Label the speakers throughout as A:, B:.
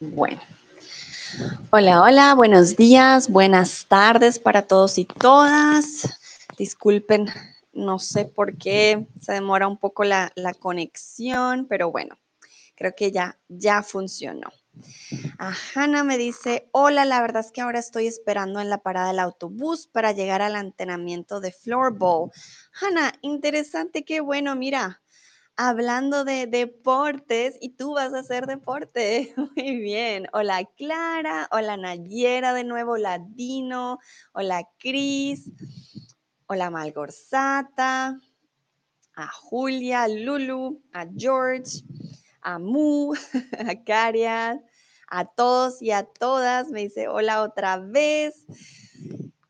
A: Bueno. Hola, hola, buenos días, buenas tardes para todos y todas. Disculpen, no sé por qué se demora un poco la, la conexión, pero bueno, creo que ya, ya funcionó. A Hanna me dice, hola, la verdad es que ahora estoy esperando en la parada del autobús para llegar al entrenamiento de floorball. Hanna, interesante, qué bueno, mira, hablando de deportes y tú vas a hacer deporte. Muy bien. Hola Clara, hola Nayera de nuevo, hola Dino, hola Cris, hola Malgorzata, a Julia, Lulu, a George, a Mu, a Carias, a todos y a todas. Me dice hola otra vez.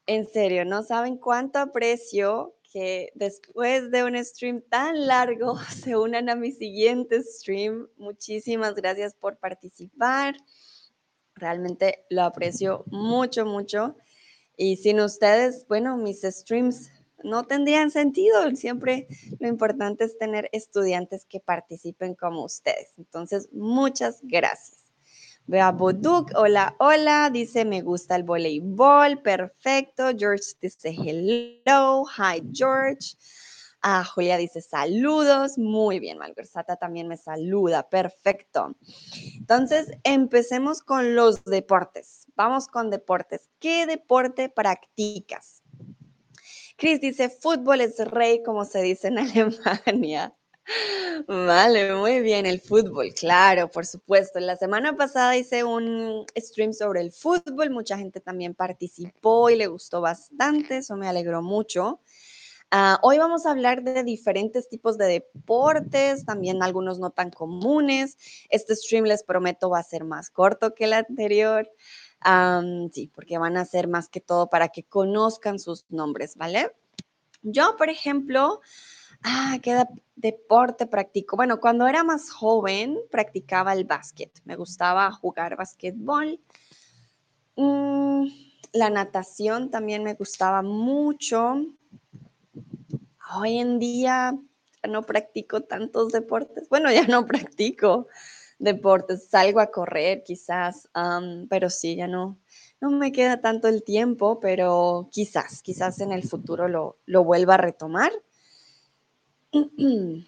A: En serio, no saben cuánto aprecio que después de un stream tan largo se unan a mi siguiente stream. Muchísimas gracias por participar. Realmente lo aprecio mucho, mucho. Y sin ustedes, bueno, mis streams no tendrían sentido. Siempre lo importante es tener estudiantes que participen como ustedes. Entonces, muchas gracias. Veo a Boduk, hola, hola, dice me gusta el voleibol, perfecto. George dice hello, hi George. Ah, Julia dice saludos, muy bien, Malversata también me saluda, perfecto. Entonces, empecemos con los deportes. Vamos con deportes. ¿Qué deporte practicas? Chris dice, fútbol es rey, como se dice en Alemania. Vale, muy bien, el fútbol, claro, por supuesto. La semana pasada hice un stream sobre el fútbol, mucha gente también participó y le gustó bastante, eso me alegró mucho. Uh, hoy vamos a hablar de diferentes tipos de deportes, también algunos no tan comunes. Este stream les prometo va a ser más corto que el anterior. Sí, porque van a ser más que todo para que conozcan sus nombres, ¿vale? Yo, por ejemplo, Ah, ¿qué deporte practico? Bueno, cuando era más joven practicaba el básquet. Me gustaba jugar básquetbol. Mm, la natación también me gustaba mucho. Hoy en día no practico tantos deportes. Bueno, ya no practico deportes. Salgo a correr quizás, pero sí, ya no, no me queda tanto el tiempo, pero quizás, quizás en el futuro lo, lo vuelva a retomar.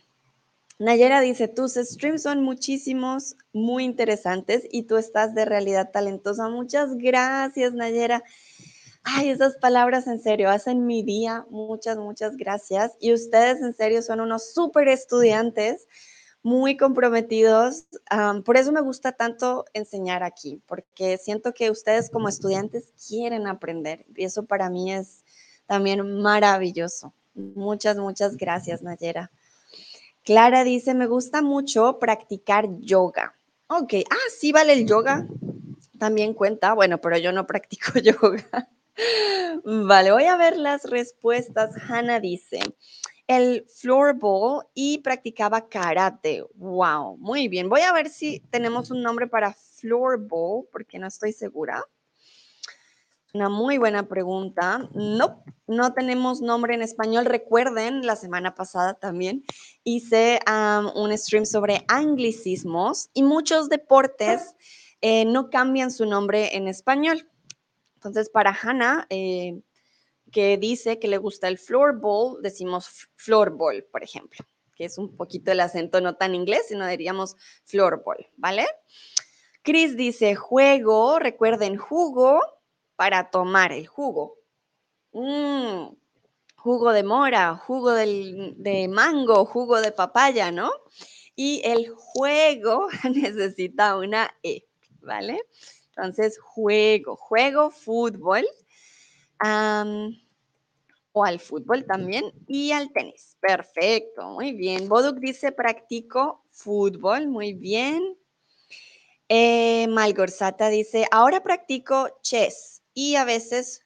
A: Nayera dice, tus streams son muchísimos, muy interesantes y tú estás de realidad talentosa. Muchas gracias, Nayera. Ay, esas palabras en serio hacen mi día. Muchas, muchas gracias. Y ustedes en serio son unos súper estudiantes, muy comprometidos. por eso me gusta tanto enseñar aquí, porque siento que ustedes como estudiantes quieren aprender y eso para mí es también maravilloso. Muchas, muchas gracias, Nayera. Clara dice, me gusta mucho practicar yoga. Ok, ah, sí vale el yoga. También cuenta, bueno, pero yo no practico yoga. vale, voy a ver las respuestas. Hannah dice, el floorball y practicaba karate. Wow, muy bien. Voy a ver si tenemos un nombre para floorball, porque no estoy segura. Una muy buena pregunta. No, no tenemos nombre en español. Recuerden, la semana pasada también hice un stream sobre anglicismos y muchos deportes eh, no cambian su nombre en español. Entonces, para Hannah, eh, que dice que le gusta el floorball, decimos floorball, por ejemplo, que es un poquito el acento no tan inglés, sino diríamos floorball, ¿vale? Chris dice juego, recuerden jugo, para tomar el jugo. Mm, jugo de mora, jugo de mango, jugo de papaya, ¿no? Y el juego necesita una E, ¿vale? Entonces, juego, juego fútbol. o al fútbol también y al tenis. Perfecto, muy bien. Boduk dice practico fútbol, muy bien. Eh, Malgorzata dice, ahora practico chess y a veces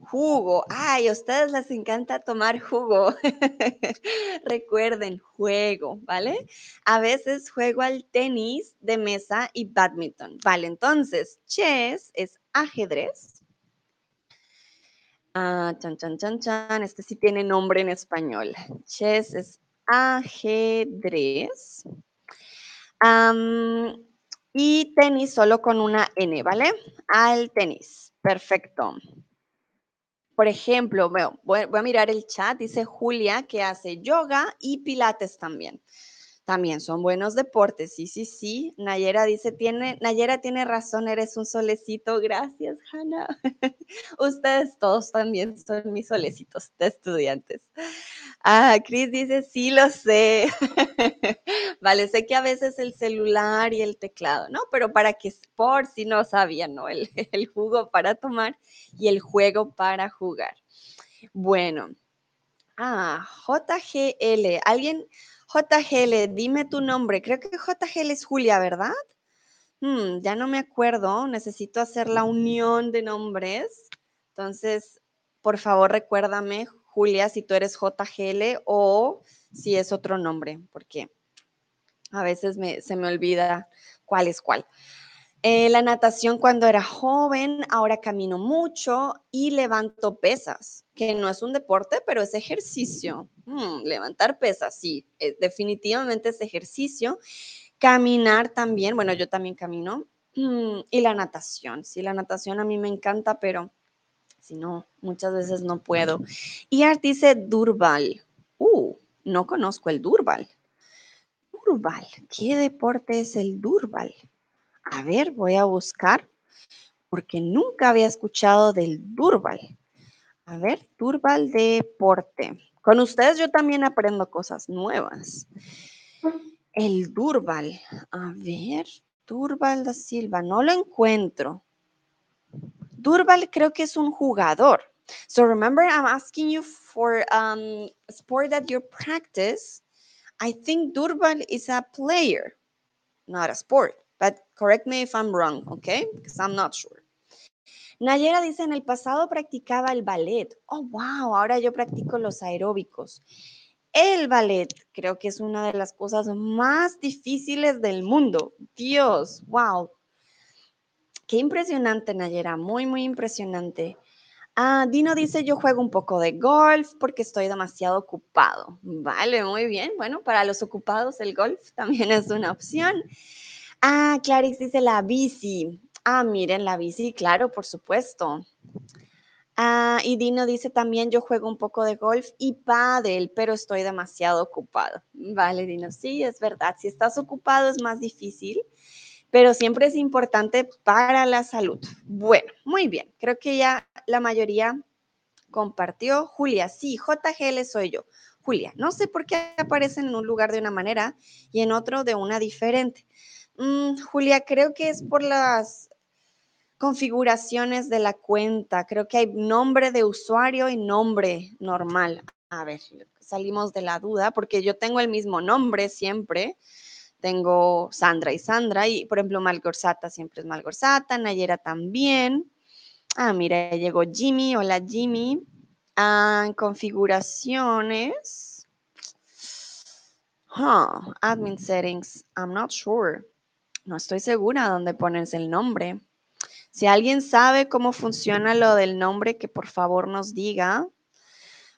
A: jugo. Ay, a ustedes les encanta tomar jugo. Recuerden, juego, ¿vale? A veces juego al tenis de mesa y badminton. Vale, entonces, chess es ajedrez. Ah, chan, chan, chan, chan. Este sí tiene nombre en español. Chess es ajedrez. Y tenis solo con una N, ¿vale? Al tenis. Perfecto. Por ejemplo, voy, voy a mirar el chat, dice Julia que hace yoga y pilates también. También son buenos deportes, sí, sí, sí. Nayera dice, tiene, Nayera tiene razón, eres un solecito. Gracias, Hanna. Ustedes todos también son mis solecitos de estudiantes. Ah, Chris dice, sí lo sé. vale, sé que a veces el celular y el teclado, ¿no? Pero para que, por si no sabían, ¿no? El, el jugo para tomar y el juego para jugar. Bueno. Ah, JGL. ¿Alguien? JGL, dime tu nombre. Creo que JGL es Julia, ¿verdad? Hmm, ya no me acuerdo. Necesito hacer la unión de nombres. Entonces, por favor, recuérdame, Julia, si tú eres JGL o si es otro nombre, porque a veces se me olvida cuál es cuál. Eh, la natación cuando era joven, ahora camino mucho y levanto pesas, que no es un deporte, pero es ejercicio. Mm, levantar pesas, sí, eh, definitivamente es ejercicio. Caminar también, bueno, yo también camino. Mm, y la natación, sí, la natación a mí me encanta, pero si no, muchas veces no puedo. Y Art dice Durval. Uh, no conozco el Durval. Durval, ¿qué deporte es el Durval? A ver, voy a buscar porque nunca había escuchado del Durval. A ver, Durval Deporte. Con ustedes yo también aprendo cosas nuevas. El Durval. A ver, Durval da Silva. No lo encuentro. Durval creo que es un jugador. So remember, I'm asking you for um, sport that you practice. I think Durval is a player, not a sport. But correct me if I'm wrong, okay? Because I'm not sure. Nayera dice, en el pasado practicaba el ballet. Oh, wow, ahora yo practico los aeróbicos. El ballet creo que es una de las cosas más difíciles del mundo. Dios, wow. Qué impresionante, Nayera, muy, muy impresionante. Ah, Dino dice, yo juego un poco de golf porque estoy demasiado ocupado. Vale, muy bien. Bueno, para los ocupados el golf también es una opción. Ah, Clarix dice la bici. Ah, miren, la bici, claro, por supuesto. Ah, y Dino dice también, yo juego un poco de golf y pádel, pero estoy demasiado ocupado. Vale, Dino, sí, es verdad. Si estás ocupado es más difícil, pero siempre es importante para la salud. Bueno, muy bien. Creo que ya la mayoría compartió. Julia, sí, JGL soy yo. Julia, no sé por qué aparecen en un lugar de una manera y en otro de una diferente. Mm, Julia, creo que es por las configuraciones de la cuenta. Creo que hay nombre de usuario y nombre normal. A ver, salimos de la duda porque yo tengo el mismo nombre siempre. Tengo Sandra y Sandra y, por ejemplo, Malgorzata siempre es Malgorzata, Nayera también. Ah, mira, llegó Jimmy. Hola, Jimmy. Ah, configuraciones. admin settings. I'm not sure. No estoy segura dónde pones el nombre. Si alguien sabe cómo funciona lo del nombre, que por favor nos diga,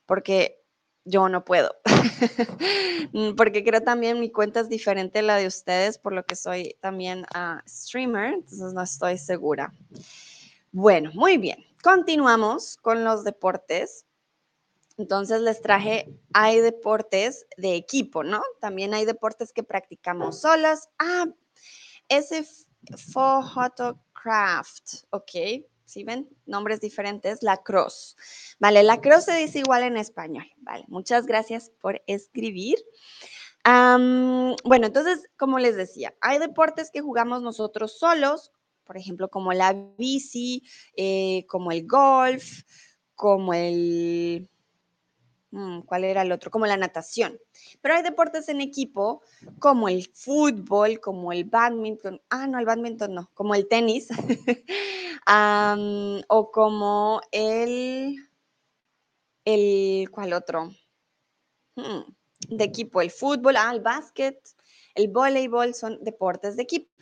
A: porque yo no puedo. porque creo también mi cuenta es diferente a la de ustedes, por lo que soy también uh, streamer, entonces no estoy segura. Bueno, muy bien. Continuamos con los deportes. Entonces les traje, hay deportes de equipo, ¿no? También hay deportes que practicamos solas. Ah, ese photocraft, ok, ¿sí ven? Nombres diferentes, la cross. Vale, la cross se dice igual en español, vale. Muchas gracias por escribir. bueno, entonces, como les decía, hay deportes que jugamos nosotros solos, por ejemplo, como la bici, eh, como el golf, como el ¿Cuál era el otro? Como la natación. Pero hay deportes en equipo como el fútbol, como el badminton. Ah, no, el badminton no, como el tenis. o como el, el, ¿cuál otro? Hmm, de equipo, el fútbol, ah, el básquet, el voleibol son deportes de equipo.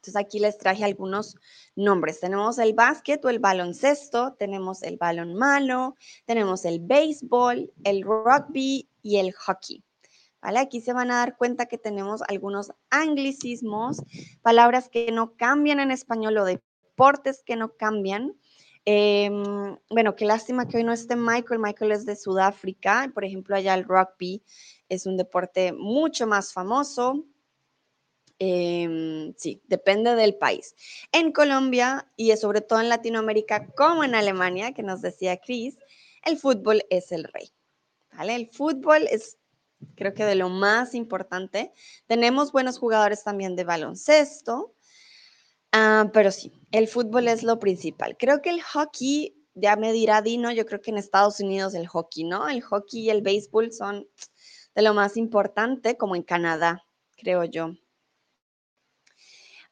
A: Entonces aquí les traje algunos nombres. Tenemos el básquet o el baloncesto, tenemos el balonmano, tenemos el béisbol, el rugby y el hockey. ¿Vale? Aquí se van a dar cuenta que tenemos algunos anglicismos, palabras que no cambian en español o deportes que no cambian. Em, bueno, qué lástima que hoy no esté Michael. Michael es de Sudáfrica. Por ejemplo, allá el rugby es un deporte mucho más famoso. Em, sí, depende del país. En Colombia y sobre todo en Latinoamérica, como en Alemania, que nos decía Chris, el fútbol es el rey. ¿Vale? El fútbol es, creo que de lo más importante. Tenemos buenos jugadores también de baloncesto, ah, pero sí, el fútbol es lo principal. Creo que el hockey, ya me dirá Dino, yo creo que en Estados Unidos el hockey, ¿no? El hockey y el béisbol son de lo más importante, como en Canadá, creo yo.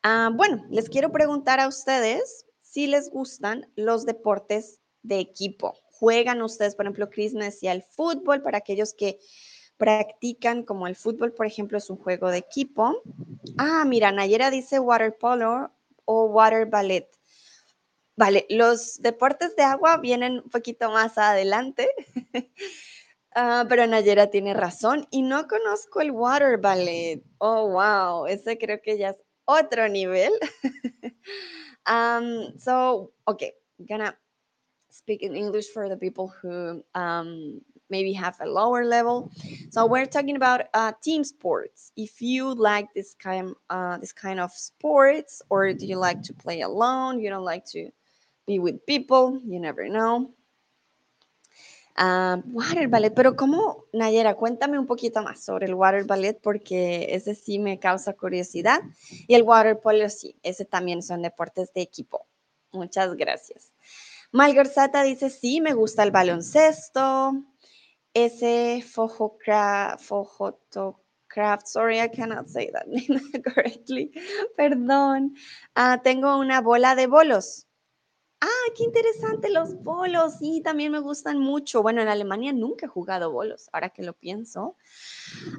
A: Ah, bueno, les quiero preguntar a ustedes si les gustan los deportes de equipo. ¿Juegan ustedes, por ejemplo, Chris me decía el fútbol para aquellos que practican como el fútbol, por ejemplo, es un juego de equipo. Ah, mira, Nayera dice water polo o water ballet. Vale, los deportes de agua vienen un poquito más adelante. Ah, pero Nayera tiene razón y no conozco el water ballet. Oh, wow, ese creo que ya es otro nivel. um, so, okay, gonna speak in English for the people who um, maybe have a lower level. So we're talking about uh, team sports. If you like this kind, uh, this kind of sports, or do you like to play alone? You don't like to be with people. You never know. Uh, water ballet, pero ¿cómo, Nayera? Cuéntame un poquito más sobre el water ballet porque ese sí me causa curiosidad. Y el water polo sí, ese también son deportes de equipo. Muchas gracias. Malgorzata dice, sí, me gusta el baloncesto. Ese Fojocraft, Fojotocraft, sorry, I cannot say that name correctly. Perdón. Ah, tengo una bola de bolos. Ah, qué interesante los bolos. Sí, también me gustan mucho. Bueno, en Alemania nunca he jugado bolos, ahora que lo pienso.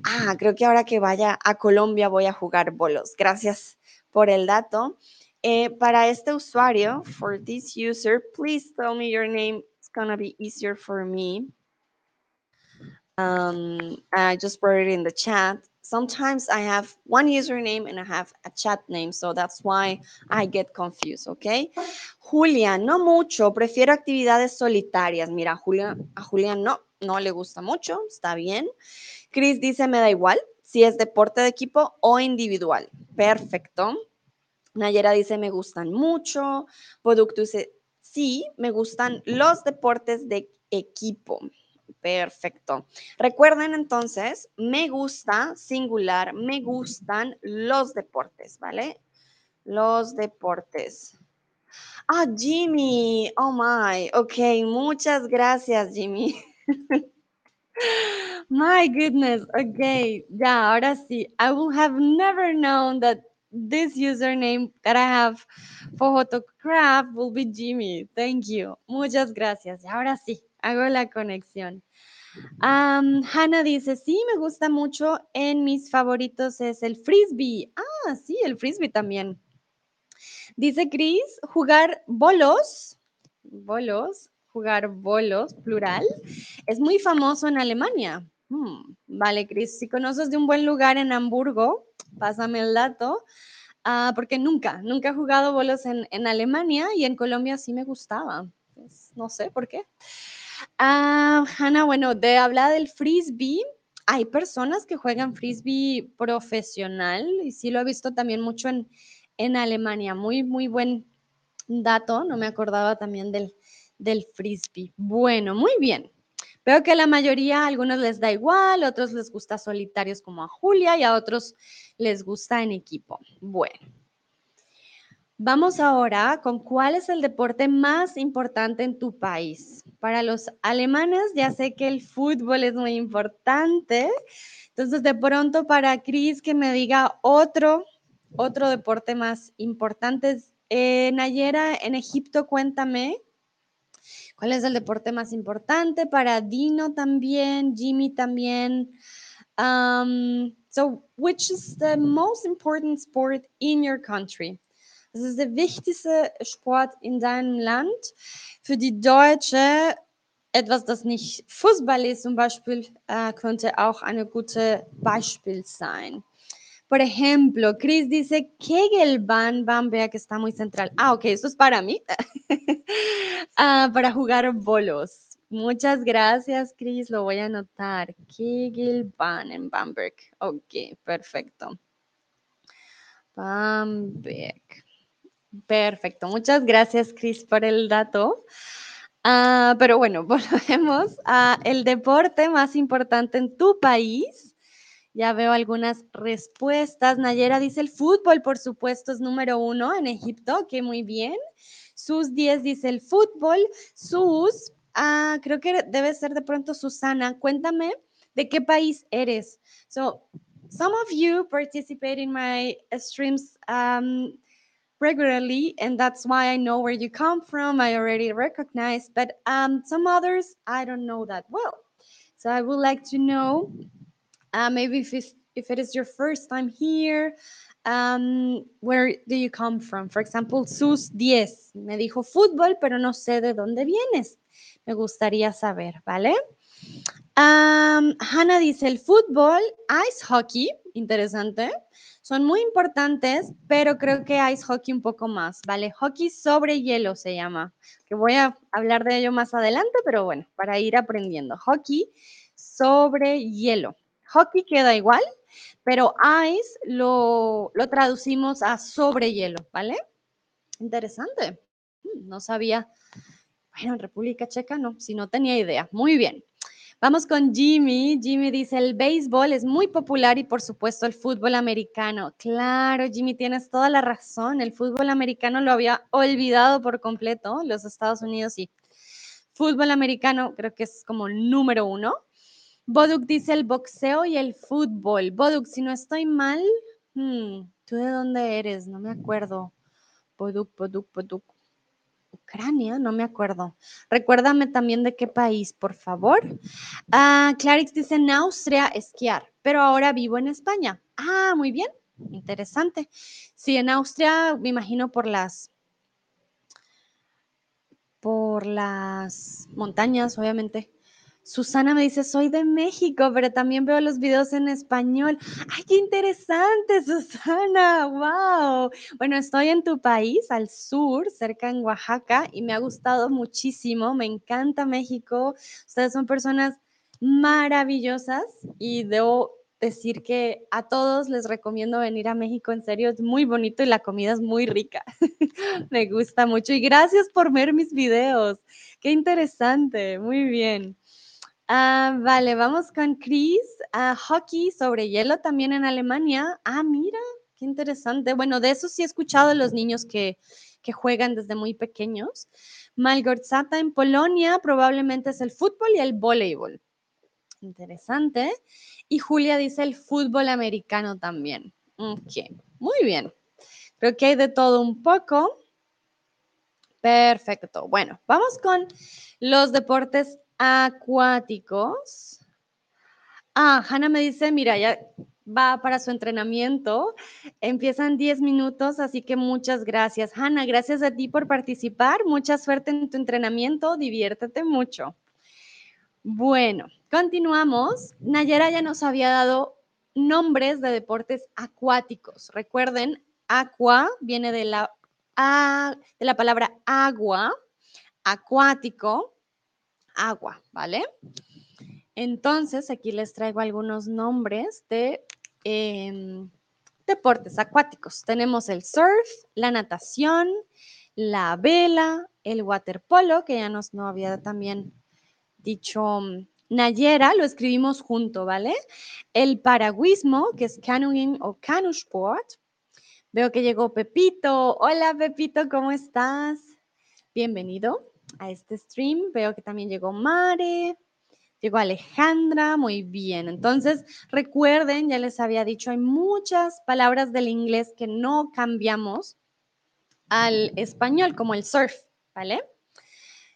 A: Ah, creo que ahora que vaya a Colombia voy a jugar bolos. Gracias por el dato. Eh, para este usuario, for this user, please tell me your name. It's gonna be easier for me. Um, I just wrote it in the chat. Sometimes I have one username and I have a chat name, so that's why I get confused, ¿ok? Julia, no mucho, prefiero actividades solitarias. Mira, Julia, a Julia no, no le gusta mucho, está bien. Chris dice, me da igual si es deporte de equipo o individual. Perfecto. Nayera dice, me gustan mucho. Producto dice, sí, me gustan los deportes de equipo. Perfecto. Recuerden entonces, me gusta, singular, me gustan los deportes, ¿vale? Los deportes. Ah, Jimmy. Oh my. Ok, muchas gracias, Jimmy. My goodness. Okay. Ya, ahora sí. I will have never known that this username that I have for Photocraft will be Jimmy. Thank you. Muchas gracias. ahora sí, hago la conexión. Um, Hannah dice, sí, me gusta mucho. En mis favoritos es el frisbee. Ah, sí, el frisbee también. Dice Chris, jugar bolos. Bolos, jugar bolos, plural. Es muy famoso en Alemania. Hmm, vale, Chris, si conoces de un buen lugar en Hamburgo, pásame el dato, ah, porque nunca, nunca he jugado bolos en, Alemania y en Colombia sí me gustaba. No sé por qué. Ah, Hanna, bueno, de hablar del frisbee, hay personas que juegan frisbee profesional y sí lo he visto también mucho en, en Alemania. Muy, muy buen dato, no me acordaba también del, del frisbee. Bueno, muy bien. Veo que a la mayoría, a algunos les da igual, a otros les gusta solitarios como a Julia y a otros les gusta en equipo. Bueno, vamos ahora con cuál es el deporte más importante en tu país. Para los alemanes ya sé que el fútbol es muy importante. Entonces, de pronto para Cris que me diga otro, otro deporte más importante. Eh, Nayera, en Egipto, cuéntame ¿Cuál es el deporte más importante? Para Dino también, Jimmy también. Um, so, which is the most important sport in your country? Was ist der wichtigste Sport in deinem Land? Für die Deutsche etwas, das nicht Fußball ist, zum Beispiel, äh, könnte auch ein gutes Beispiel sein. Por ejemplo, Chris dice Kegelbahn Bamberg está muy central. Ah, ok, eso es para mí. Ah, para jugar bolos. Muchas gracias, Chris. Lo voy a anotar. Kegelbahn en Bamberg. Ok, perfecto. Bamberg. Perfecto. Muchas gracias, Chris, por el dato. Ah, pero bueno, volvemos a el deporte más importante en tu país. Ya veo algunas respuestas. Nayera dice el fútbol, por supuesto, es número uno en Egipto, que muy bien. Sus 10 dice el fútbol. Sus, ah, creo que debe ser de pronto Susana. Cuéntame de qué país eres. So, some of you participate in my streams. Um, regularly and that's why i know where you come from. I already recognize but um, some others i don't know that well. So i would like to know uh, maybe if, it's, if it is your first time here um, where do you come from? For example sus 10 me dijo fútbol pero no sé de dónde vienes. Me gustaría saber vale? Um, Hannah dice el fútbol ice hockey interesante son muy importantes, pero creo que ice hockey un poco más, ¿vale? Hockey sobre hielo se llama, que voy a hablar de ello más adelante, pero bueno, para ir aprendiendo. Hockey sobre hielo. Hockey queda igual, pero ice lo, lo traducimos a sobre hielo, ¿vale? Interesante. Mm, no sabía. Bueno, en República Checa no, si no tenía idea. Muy bien. Vamos con Jimmy. Jimmy dice, el béisbol es muy popular y por supuesto el fútbol americano. Claro, Jimmy, tienes toda la razón. El fútbol americano lo había olvidado por completo. Los Estados Unidos sí. Fútbol americano creo que es como número uno. Boduk dice el boxeo y el fútbol. Boduk, si no estoy mal, hmm, ¿tú de dónde eres? No me acuerdo. Boduk, Boduk, Boduk. Ucrania, no me acuerdo. Recuérdame también de qué país, por favor. Ah, Clarix dice en Austria esquiar, pero ahora vivo en España. Ah, muy bien, interesante. Sí, en Austria, me imagino por las por las montañas, obviamente. Susana me dice, soy de México, pero también veo los videos en español. ¡Ay, qué interesante, Susana! ¡Wow! Bueno, estoy en tu país, al sur, cerca en Oaxaca, y me ha gustado muchísimo. Me encanta México. Ustedes son personas maravillosas y debo decir que a todos les recomiendo venir a México, en serio, es muy bonito y la comida es muy rica. me gusta mucho y gracias por ver mis videos. Qué interesante, muy bien. Ah, vale, vamos con Chris. Ah, hockey sobre hielo también en Alemania. Ah, mira, qué interesante. Bueno, de eso sí he escuchado los niños que, que juegan desde muy pequeños. Malgorzata en Polonia probablemente es el fútbol y el voleibol. Interesante. Y Julia dice el fútbol americano también. Ok, muy bien. Creo que hay de todo un poco. Perfecto. Bueno, vamos con los deportes acuáticos. Ah, Hanna me dice, mira, ya va para su entrenamiento. Empiezan 10 minutos, así que muchas gracias. Hanna, gracias a ti por participar. Mucha suerte en tu entrenamiento. Diviértete mucho. Bueno, continuamos. Nayera ya nos había dado nombres de deportes acuáticos. Recuerden, aqua viene de la, de la palabra agua, acuático, agua, ¿vale? Entonces, aquí les traigo algunos nombres de em, deportes acuáticos. Tenemos el surf, la natación, la vela, el waterpolo, que ya nos no había también dicho mm, Nayera, lo escribimos junto, ¿vale? El paragüismo, que es canoeing o sport. Veo que llegó Pepito. Hola, Pepito, ¿cómo estás? Bienvenido a este stream. Veo que también llegó Mare, llegó Alejandra, muy bien. Entonces, recuerden, ya les había dicho, hay muchas palabras del inglés que no cambiamos al español, como el surf, ¿vale?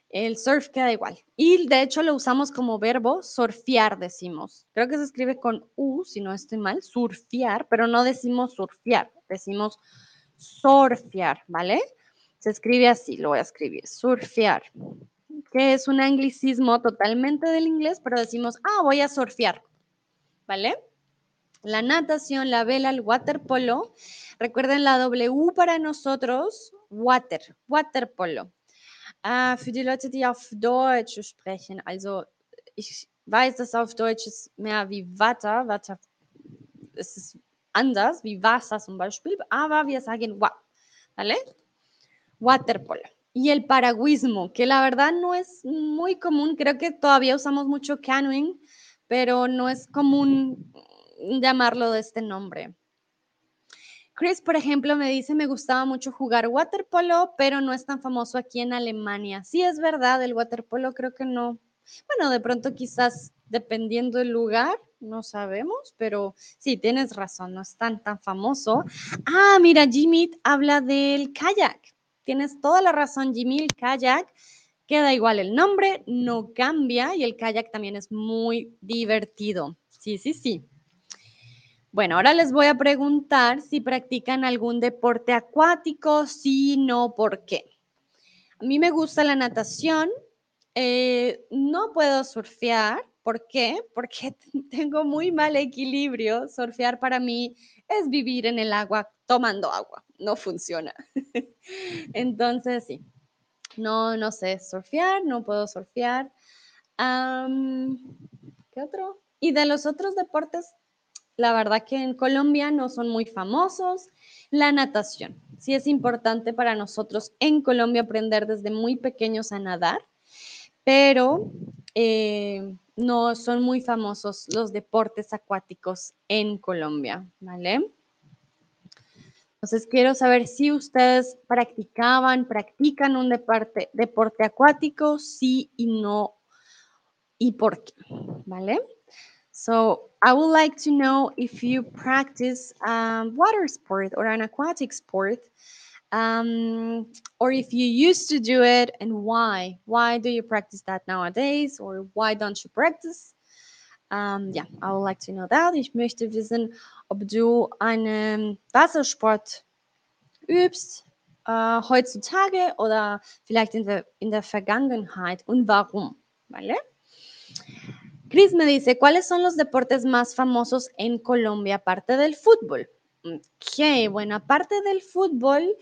A: El surf queda igual. Y de hecho lo usamos como verbo surfear, decimos. Creo que se escribe con U, si no estoy mal, surfear, pero no decimos surfear, decimos surfear, ¿vale? Se escribe así, lo voy a escribir, surfear. que es un anglicismo totalmente del inglés, pero decimos, ah, voy a surfear, ¿vale? La natación, la vela, el waterpolo. Recuerden la W para nosotros, water, waterpolo. Uh, für die Leute, die auf Deutsch sprechen, also ich weiß, dass auf Deutsch es mehr wie Water, Water, es ist anders, wie Wasser zum Beispiel, aber wir sagen wa, ¿vale? Waterpolo. Y el paragüismo, que la verdad no es muy común, creo que todavía usamos mucho canoeing, pero no es común llamarlo de este nombre. Chris, por ejemplo, me dice, me gustaba mucho jugar waterpolo, pero no es tan famoso aquí en Alemania. Sí, es verdad, el waterpolo creo que no. Bueno, de pronto quizás dependiendo del lugar, no sabemos, pero sí, tienes razón, no es tan, tan famoso. Ah, mira, Jimmy habla del kayak. Tienes toda la razón, Jimmy, kayak. Queda igual el nombre, no cambia y el kayak también es muy divertido. Sí, sí, sí. Bueno, ahora les voy a preguntar si practican algún deporte acuático, sí, no, ¿por qué? A mí me gusta la natación, eh, no puedo surfear, ¿por qué? Porque tengo muy mal equilibrio. Surfear para mí es vivir en el agua tomando agua, no funciona. Entonces, sí, no, no sé surfear, no puedo surfear. ¿Qué otro? Y de los otros deportes, la verdad que en Colombia no son muy famosos. La natación, sí es importante para nosotros en Colombia aprender desde muy pequeños a nadar, pero eh, no son muy famosos los deportes acuáticos en Colombia, ¿vale? Entonces quiero saber si ustedes practicaban, practican un deporte, deporte acuático, sí y no, y por qué, ¿vale? So I would like to know if you practice um, water sport or an aquatic sport, um, or if you used to do it and why. Why do you practice that nowadays or why don't you practice? Um, ja, I would like to know that. Ich möchte wissen, ob du einen Wassersport übst äh, heutzutage oder vielleicht in der, in der Vergangenheit und warum, ¿vale? Chris me dice, ¿cuáles son los deportes más famosos en Colombia aparte del fútbol? Ok, bueno, aparte del fútbol,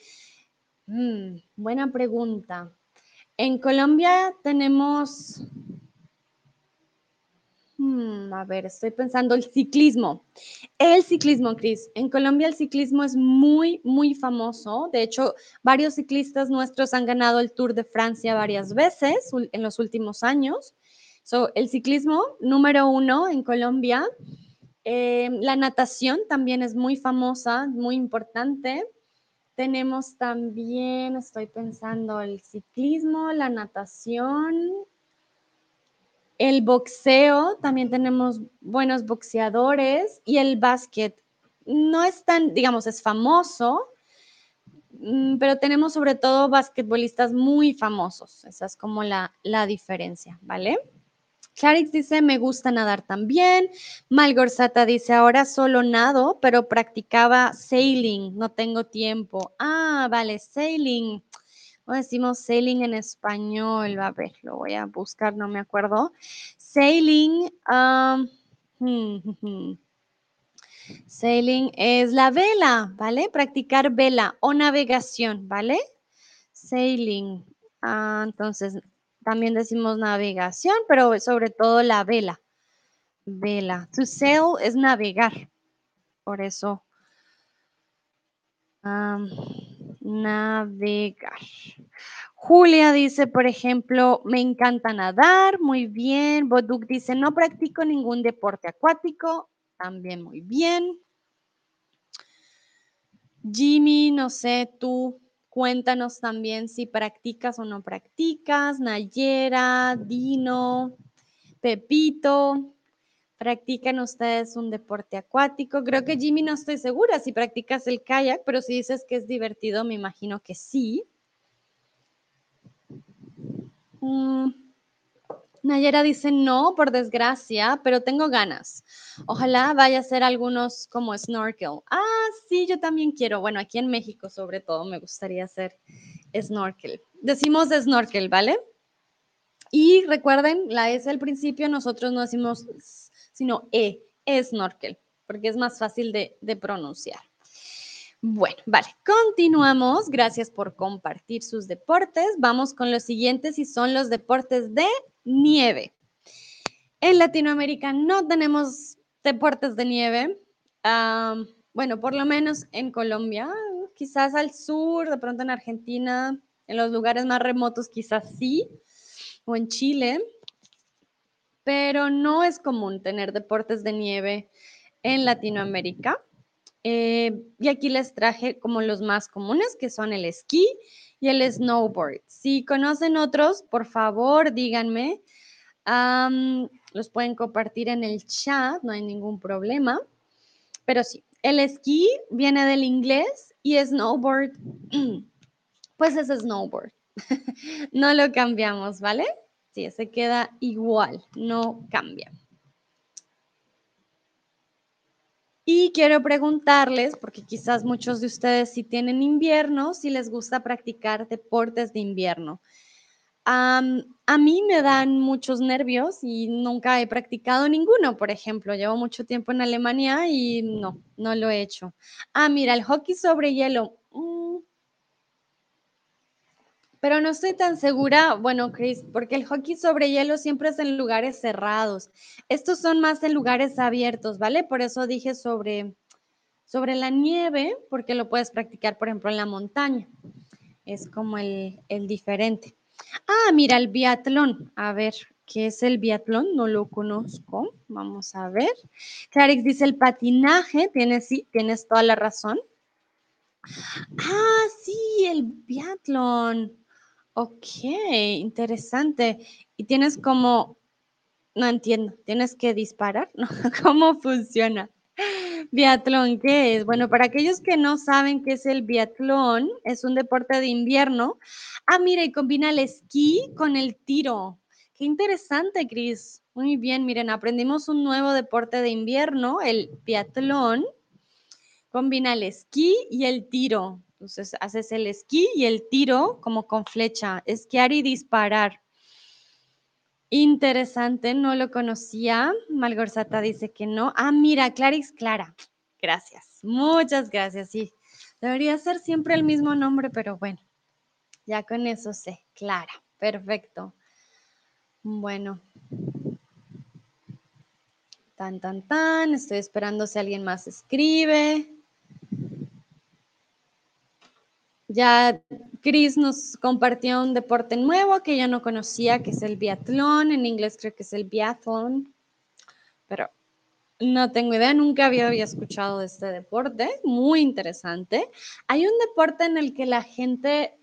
A: mm, buena pregunta. En Colombia tenemos, hmm, a ver, estoy pensando el ciclismo. El ciclismo, Chris. En Colombia el ciclismo es muy, muy famoso. De hecho, varios ciclistas nuestros han ganado el Tour de Francia varias veces en los últimos años. So, el ciclismo, número uno en Colombia. Eh, la natación también es muy famosa, muy importante. Tenemos también, estoy pensando, el ciclismo, la natación, el boxeo, también tenemos buenos boxeadores y el básquet. No es tan, digamos, es famoso, mm, pero tenemos sobre todo basquetbolistas muy famosos. Esa es como la, la diferencia, ¿vale? Clarix dice, me gusta nadar también. Malgorzata dice, ahora solo nado, pero practicaba sailing, no tengo tiempo. Ah, vale, sailing. ¿Cómo decimos sailing en español? A ver, lo voy a buscar, no me acuerdo. Sailing, sailing es la vela, ¿vale? Practicar vela o navegación, ¿vale? Sailing. Ah, entonces, también decimos navegación, pero sobre todo la vela. Vela. To sail es navegar. Por eso. Navegar. Julia dice, por ejemplo, me encanta nadar, muy bien. Boduk dice, no practico ningún deporte acuático, también muy bien. Jimmy, no sé, tú, Cuéntanos también si practicas o no practicas. Nayera, Dino, Pepito, ¿practican ustedes un deporte acuático? Creo que Jimmy no estoy segura si practicas el kayak, pero si dices que es divertido, me imagino que sí. Mm, Nayera dice no, por desgracia, pero tengo ganas. Ojalá vaya a hacer algunos como snorkel. Ah, sí, yo también quiero. Bueno, aquí en México sobre todo me gustaría hacer snorkel. Decimos snorkel, ¿vale? Y recuerden, la S al principio nosotros no decimos sino E, es snorkel, porque es más fácil de pronunciar. Bueno, vale, continuamos. Gracias por compartir sus deportes. Vamos con los siguientes y son los deportes de nieve. En Latinoamérica no tenemos deportes de nieve. bueno, por lo menos en Colombia, quizás al sur, de pronto en Argentina, en los lugares más remotos quizás sí, o en Chile, pero no es común tener deportes de nieve en Latinoamérica. Eh, y aquí les traje como los más comunes, que son el esquí y el snowboard. Si conocen otros, por favor, díganme. los pueden compartir en el chat, no hay ningún problema. Pero sí, el esquí viene del inglés y snowboard, pues es snowboard. no lo cambiamos, ¿vale? Sí, se queda igual, no cambia. Y quiero preguntarles, porque quizás muchos de ustedes si tienen invierno, si les gusta practicar deportes de invierno. a mí me dan muchos nervios y nunca he practicado ninguno, por ejemplo. Llevo mucho tiempo en Alemania y no, no lo he hecho. Ah, mira, el hockey sobre hielo. Mm, pero no estoy tan segura, bueno, Chris, porque el hockey sobre hielo siempre es en lugares cerrados. Estos son más en lugares abiertos, ¿vale? Por eso dije sobre, sobre la nieve, porque lo puedes practicar, por ejemplo, en la montaña. Es como el, el diferente. Ah, mira, el biatlón. A ver, ¿qué es el biatlón? No lo conozco. Vamos a ver. Clarix dice el patinaje. Tienes, sí, tienes toda la razón. Ah, sí, el biatlón. Ok, interesante. Y tienes como, no entiendo, tienes que disparar, ¿no? ¿Cómo funciona? Biatlón, ¿qué es? Bueno, para aquellos que no saben qué es el biatlón, es un deporte de invierno. Ah, mira, y combina el esquí con el tiro. Qué interesante, Cris. Muy bien, miren, aprendimos un nuevo deporte de invierno, el biatlón. Combina el esquí y el tiro. Entonces haces el esquí y el tiro como con flecha, esquiar y disparar. Interesante, no lo conocía. Malgorzata dice que no. Ah, mira, Clarix Clara. Gracias, muchas gracias. Sí, debería ser siempre el mismo nombre, pero bueno, ya con eso sé. Clara, perfecto. Bueno. Tan, tan, tan. Estoy esperando si alguien más escribe. Ya Chris nos compartió un deporte nuevo que yo no conocía, que es el biatlón. En inglés creo que es el biathlon. Pero no tengo idea, nunca había, había escuchado de este deporte. Muy interesante. Hay un deporte en el que la gente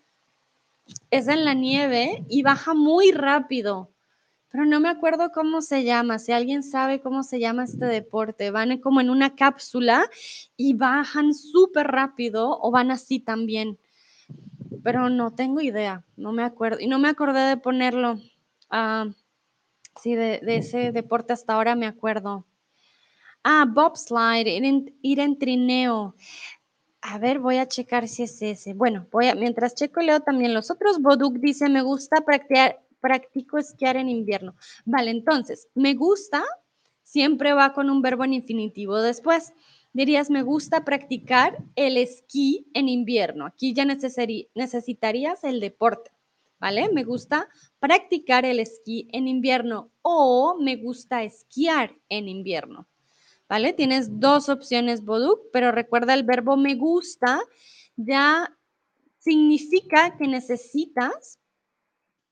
A: es en la nieve y baja muy rápido. Pero no me acuerdo cómo se llama. Si alguien sabe cómo se llama este deporte, van como en una cápsula y bajan súper rápido o van así también pero no tengo idea, no me acuerdo. Y no me acordé de ponerlo. Ah, sí, de, ese deporte hasta ahora me acuerdo. Ah, bobslide, ir en, ir en trineo. A ver, voy a checar si es ese. Bueno, voy a, mientras checo leo también los otros. Boduk dice, me gusta practicar, practico esquiar en invierno. Vale, entonces, me gusta siempre va con un verbo en infinitivo después dirías, me gusta practicar el esquí en invierno. Aquí ya necesitarías el deporte, ¿vale? Me gusta practicar el esquí en invierno o me gusta esquiar en invierno, ¿vale? Tienes dos opciones, Boduk, pero recuerda el verbo me gusta ya significa que necesitas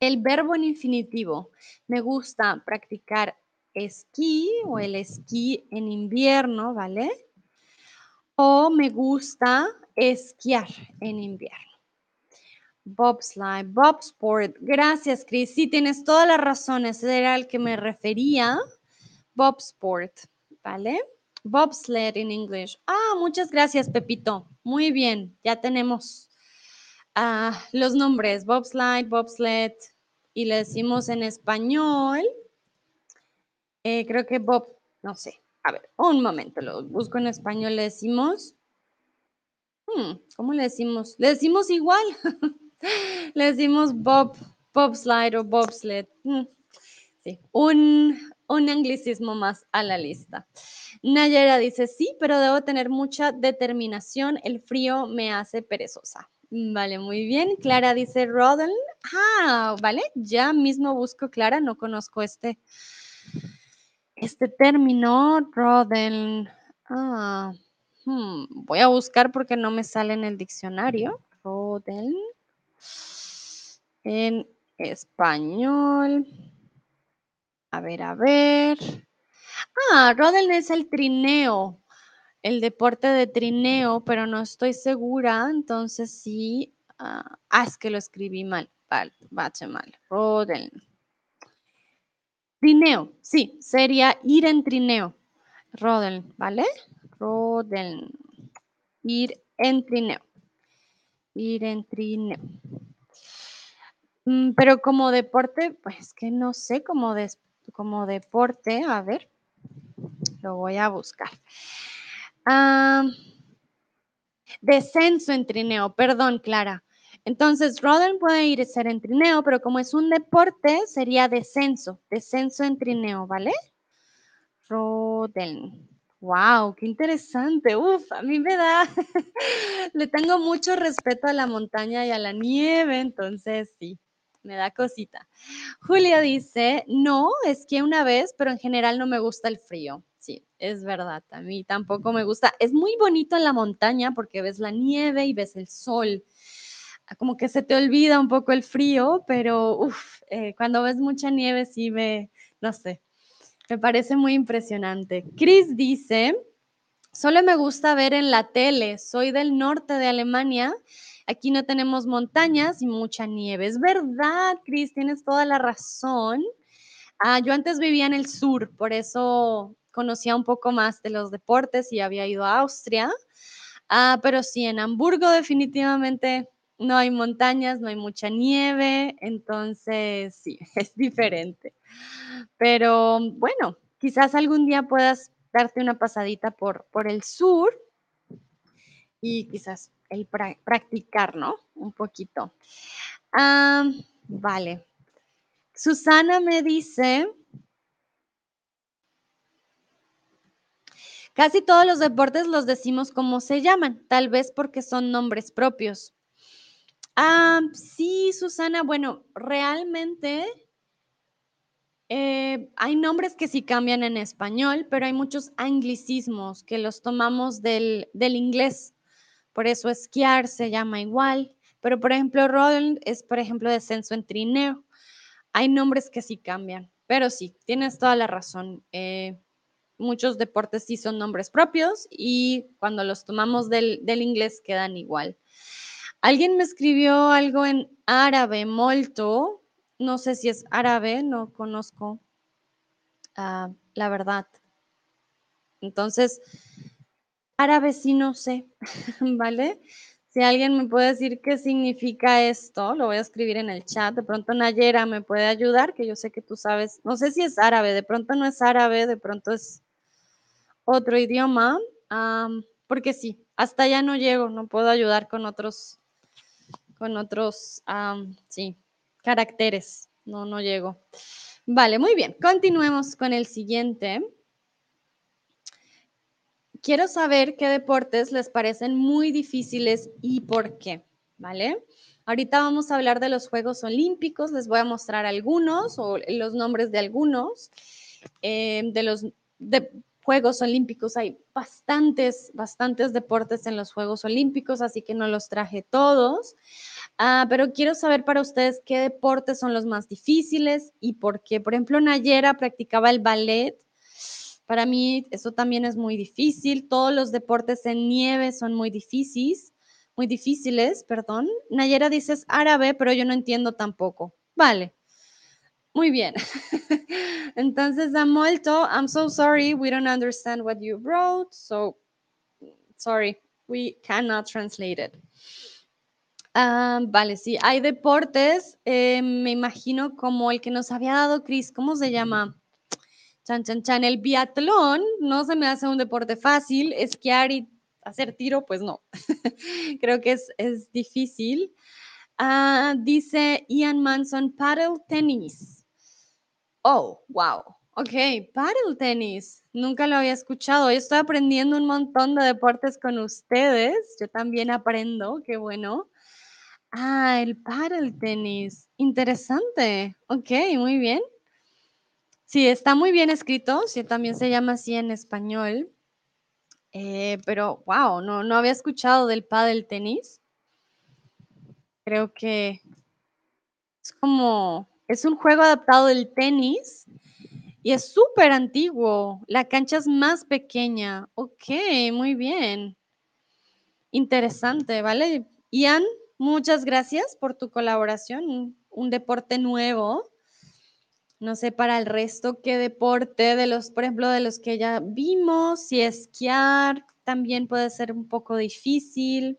A: el verbo en infinitivo. Me gusta practicar esquí o el esquí en invierno, ¿vale? O me gusta esquiar en invierno. Bobslide, Bobsport. Gracias, Chris. Sí, tienes todas las razones. Era el que me refería. Bobsport, ¿vale? Bobsled en inglés. Ah, muchas gracias, Pepito. Muy bien, ya tenemos ah, los nombres. Bobslide, Bobsled. Y le decimos en español. Eh, creo que Bob, no sé, a ver, un momento, lo busco en español, le decimos, hmm, ¿cómo le decimos? Le decimos igual, le decimos Bob, bobslide o bobsled. Mm, sí, un, un anglicismo más a la lista. Nayera dice, sí, pero debo tener mucha determinación. El frío me hace perezosa. Vale, muy bien. Clara dice Roden. Ah, vale, ya mismo busco Clara, no conozco este, este término, Roden. Ah, hmm, voy a buscar porque no me sale en el diccionario. Roden. En español. A ver, a ver. Ah, Rodel es el trineo, el deporte de trineo, pero no estoy segura, entonces sí. ah, ah, es que lo escribí mal, bache mal. Rodel. Trineo, sí, sería ir en trineo. Rodel, ¿vale? Rodel. Ir en trineo. Ir en trineo. Mm, pero como deporte, pues que no sé, como, como deporte, a ver, lo voy a buscar. Ah, descenso en trineo, perdón, Clara. Entonces, Rodden puede ir a ser en trineo, pero como es un deporte, sería descenso, descenso en trineo, ¿vale? Rodden. Wow, qué interesante. Uf, a mí me da, le tengo mucho respeto a la montaña y a la nieve, entonces sí, me da cosita. Julia dice, no, es que una vez, pero en general no me gusta el frío. Sí, es verdad, a mí tampoco me gusta. Es muy bonito en la montaña porque ves la nieve y ves el sol. Ah, Como que se te olvida un poco el frío, pero uf, eh, cuando ves mucha nieve sí me, no sé, me parece muy impresionante. Chris dice, solo me gusta ver en la tele, soy del norte de Alemania, aquí no tenemos montañas y mucha nieve. Es verdad, Chris, tienes toda la razón. Ah, yo antes vivía en el sur, por eso conocía un poco más de los deportes y había ido a Austria. Ah, pero sí, en Hamburgo definitivamente no hay montañas, no hay mucha nieve, entonces sí, es diferente. Pero bueno, quizás algún día puedas darte una pasadita por, por el sur y quizás el pra- practicar, ¿no? Un poquito. Ah, vale. Susana me dice, casi todos los deportes los decimos como se llaman, tal vez porque son nombres propios. Ah, sí, Susana, bueno, realmente eh, hay nombres que sí cambian en español, pero hay muchos anglicismos que los tomamos del, del inglés. Por eso esquiar se llama igual. Pero, por ejemplo, roll es, por ejemplo, descenso en trineo. Hay nombres que sí cambian, pero sí, tienes toda la razón. Eh, muchos deportes sí son nombres propios y cuando los tomamos del, del inglés quedan igual. Alguien me escribió algo en árabe, molto. No sé si es árabe, no conozco ah, la verdad. Entonces, árabe sí no sé, ¿vale? Si alguien me puede decir qué significa esto, lo voy a escribir en el chat. De pronto Nayera me puede ayudar, que yo sé que tú sabes. No sé si es árabe, de pronto no es árabe, de pronto es otro idioma. porque sí, hasta allá no llego, no puedo ayudar con otros, con otros, sí, caracteres. No, no llego. Vale, muy bien. Continuemos con el siguiente. Quiero saber qué deportes les parecen muy difíciles y por qué, ¿vale? Ahorita vamos a hablar de los Juegos Olímpicos, les voy a mostrar algunos o los nombres de algunos. Eh, de los de Juegos Olímpicos hay bastantes, bastantes deportes en los Juegos Olímpicos, así que no los traje todos. Ah, pero quiero saber para ustedes qué deportes son los más difíciles y por qué. Por ejemplo, Nayera practicaba el ballet. Para mí eso también es muy difícil. Todos los deportes en nieve son muy difíciles, muy difíciles, perdón. Nayera dices árabe, pero yo no entiendo tampoco. Vale. Muy bien. Entonces, Amolto, I'm so sorry, we don't understand what you wrote, so sorry, we cannot translate it. Ah, vale, sí, hay deportes, eh, me imagino como el que nos había dado Chris, ¿cómo se llama? Chan, chan, chan, el biatlón no se me hace un deporte fácil, esquiar y hacer tiro, pues no, creo que es, es difícil. Ah, dice Ian Manson, paddle tenis. Oh, wow. Ok, paddle tenis. Nunca lo había escuchado. Yo estoy aprendiendo un montón de deportes con ustedes. Yo también aprendo, qué bueno. Ah, el paddle tenis. Interesante. Ok, muy bien. Sí, está muy bien escrito. Sí, también se llama así en español. Eh, pero, wow, no, no había escuchado del paddle tenis. Creo que es como, es un juego adaptado del tenis y es súper antiguo. La cancha es más pequeña. Ok, muy bien. Interesante, ¿vale? Ian, muchas gracias por tu colaboración. Un deporte nuevo. No sé para el resto qué deporte de los, por ejemplo, de los que ya vimos, si esquiar también puede ser un poco difícil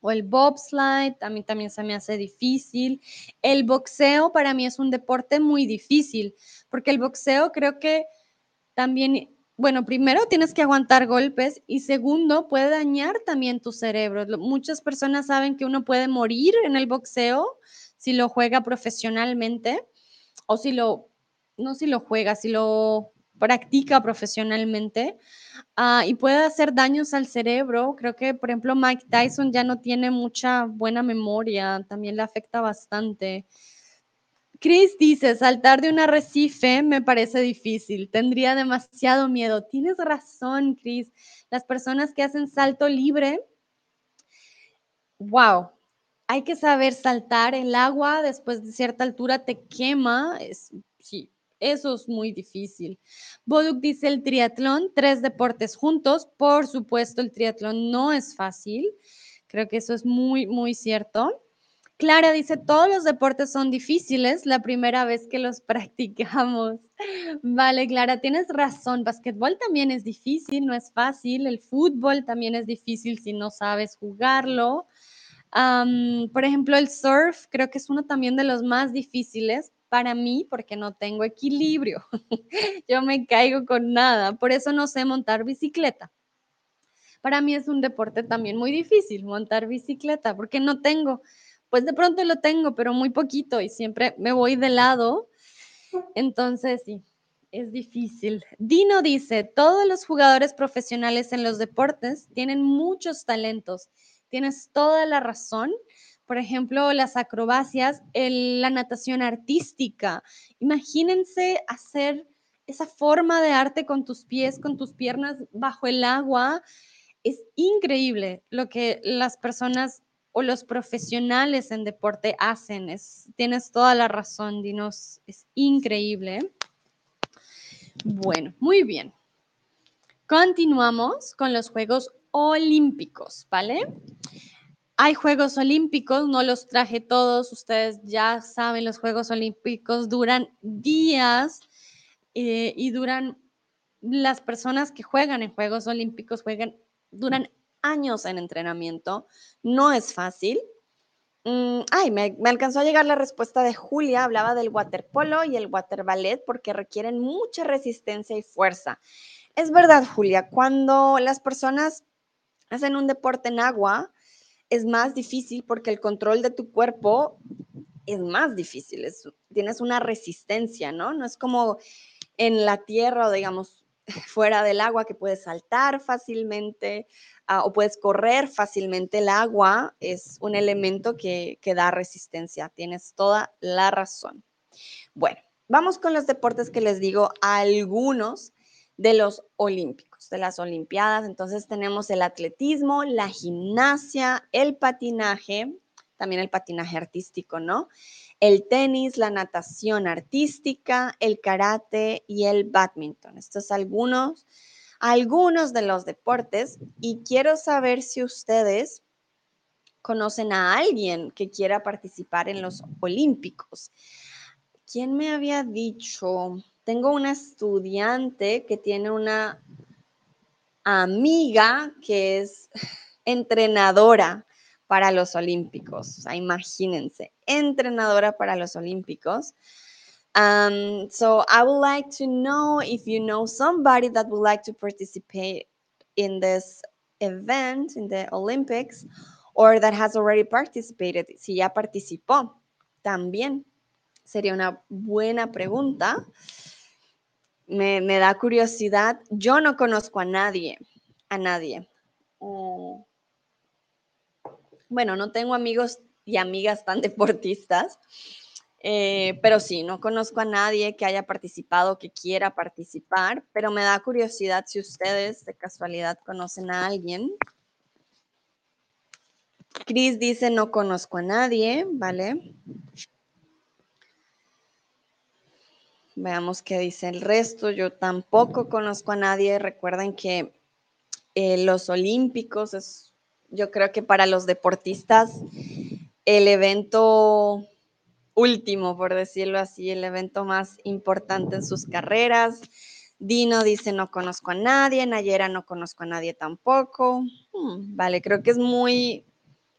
A: o el bobslide, a mí también se me hace difícil. El boxeo para mí es un deporte muy difícil, porque el boxeo creo que también, bueno, primero tienes que aguantar golpes y segundo puede dañar también tu cerebro. Muchas personas saben que uno puede morir en el boxeo si lo juega profesionalmente o si lo, no si lo juega, si lo practica profesionalmente uh, y puede hacer daños al cerebro. Creo que, por ejemplo, Mike Tyson ya no tiene mucha buena memoria, también le afecta bastante. Chris dice, saltar de un arrecife me parece difícil, tendría demasiado miedo. Tienes razón, Chris. Las personas que hacen salto libre, wow, hay que saber saltar. El agua después de cierta altura te quema. Es, sí, eso es muy difícil. Boduk dice el triatlón, tres deportes juntos. Por supuesto, el triatlón no es fácil. Creo que eso es muy, muy cierto. Clara dice, todos los deportes son difíciles la primera vez que los practicamos. Vale, Clara, tienes razón. Basquetbol también es difícil, no es fácil. El fútbol también es difícil si no sabes jugarlo. Por ejemplo, el surf creo que es uno también de los más difíciles para mí porque no tengo equilibrio. Yo me caigo con nada, por eso no sé montar bicicleta. Para mí es un deporte también muy difícil montar bicicleta porque no tengo, pues de pronto lo tengo, pero muy poquito y siempre me voy de lado. Entonces, sí, es difícil. Dino dice, todos los jugadores profesionales en los deportes tienen muchos talentos. Tienes toda la razón por ejemplo, las acrobacias, la natación artística. Imagínense hacer esa forma de arte con tus pies, con tus piernas bajo el agua. Es increíble lo que las personas o los profesionales en deporte hacen. Es, tienes toda la razón, Dinos. Es increíble. Bueno, muy bien. Continuamos con los Juegos Olímpicos, ¿vale? Hay Juegos Olímpicos, no los traje todos, ustedes ya saben, los Juegos Olímpicos duran días eh, y duran, las personas que juegan en Juegos Olímpicos juegan, duran años en entrenamiento, no es fácil. Mm, ay, me, me, alcanzó a llegar la respuesta de Julia, hablaba del waterpolo y el water ballet porque requieren mucha resistencia y fuerza. Es verdad, Julia, cuando las personas hacen un deporte en agua, es más difícil porque el control de tu cuerpo es más difícil, tienes una resistencia, ¿no? No es como en la tierra o digamos fuera del agua que puedes saltar fácilmente uh, o puedes correr fácilmente. El agua es un elemento que, que da resistencia, tienes toda la razón. Bueno, vamos con los deportes que les digo, algunos de los olímpicos, de las olimpiadas. Entonces tenemos el atletismo, la gimnasia, el patinaje, también el patinaje artístico, ¿no? El tenis, la natación artística, el karate y el badminton. Estos algunos, algunos de los deportes y quiero saber si ustedes conocen a alguien que quiera participar en los olímpicos. ¿Quién me había dicho? tengo una estudiante que tiene una amiga que es entrenadora para los Olímpicos. Imagínense, entrenadora para los Olímpicos. Um, so I would like to know if you know somebody that would like to participate in this event, in the Olympics, or that has already participated, si ya participó, también sería una buena pregunta. Me, da curiosidad. Yo no conozco a nadie, a nadie. Oh. Bueno, no tengo amigos y amigas tan deportistas, eh, pero sí, no conozco a nadie que haya participado, que quiera participar, pero me da curiosidad si ustedes de casualidad conocen a alguien. Chris dice, no conozco a nadie, ¿vale? Veamos qué dice el resto. Yo tampoco conozco a nadie. Recuerden que eh, los Olímpicos es, yo creo que para los deportistas, el evento último, por decirlo así, el evento más importante en sus carreras. Dino dice, no conozco a nadie. Nayera, no conozco a nadie tampoco. Hmm, vale, creo que es muy,